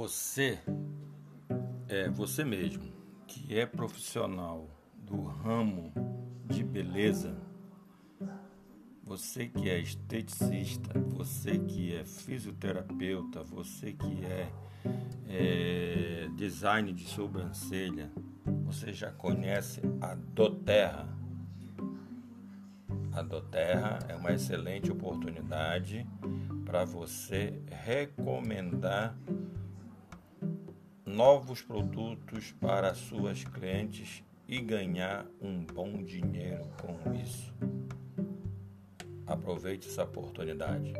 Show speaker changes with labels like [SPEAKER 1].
[SPEAKER 1] Você é você mesmo que é profissional do ramo de beleza, você que é esteticista, você que é fisioterapeuta, você que é, é design de sobrancelha, você já conhece a Doterra. A Doterra é uma excelente oportunidade para você recomendar novos produtos para suas clientes e ganhar um bom dinheiro com isso. Aproveite essa oportunidade.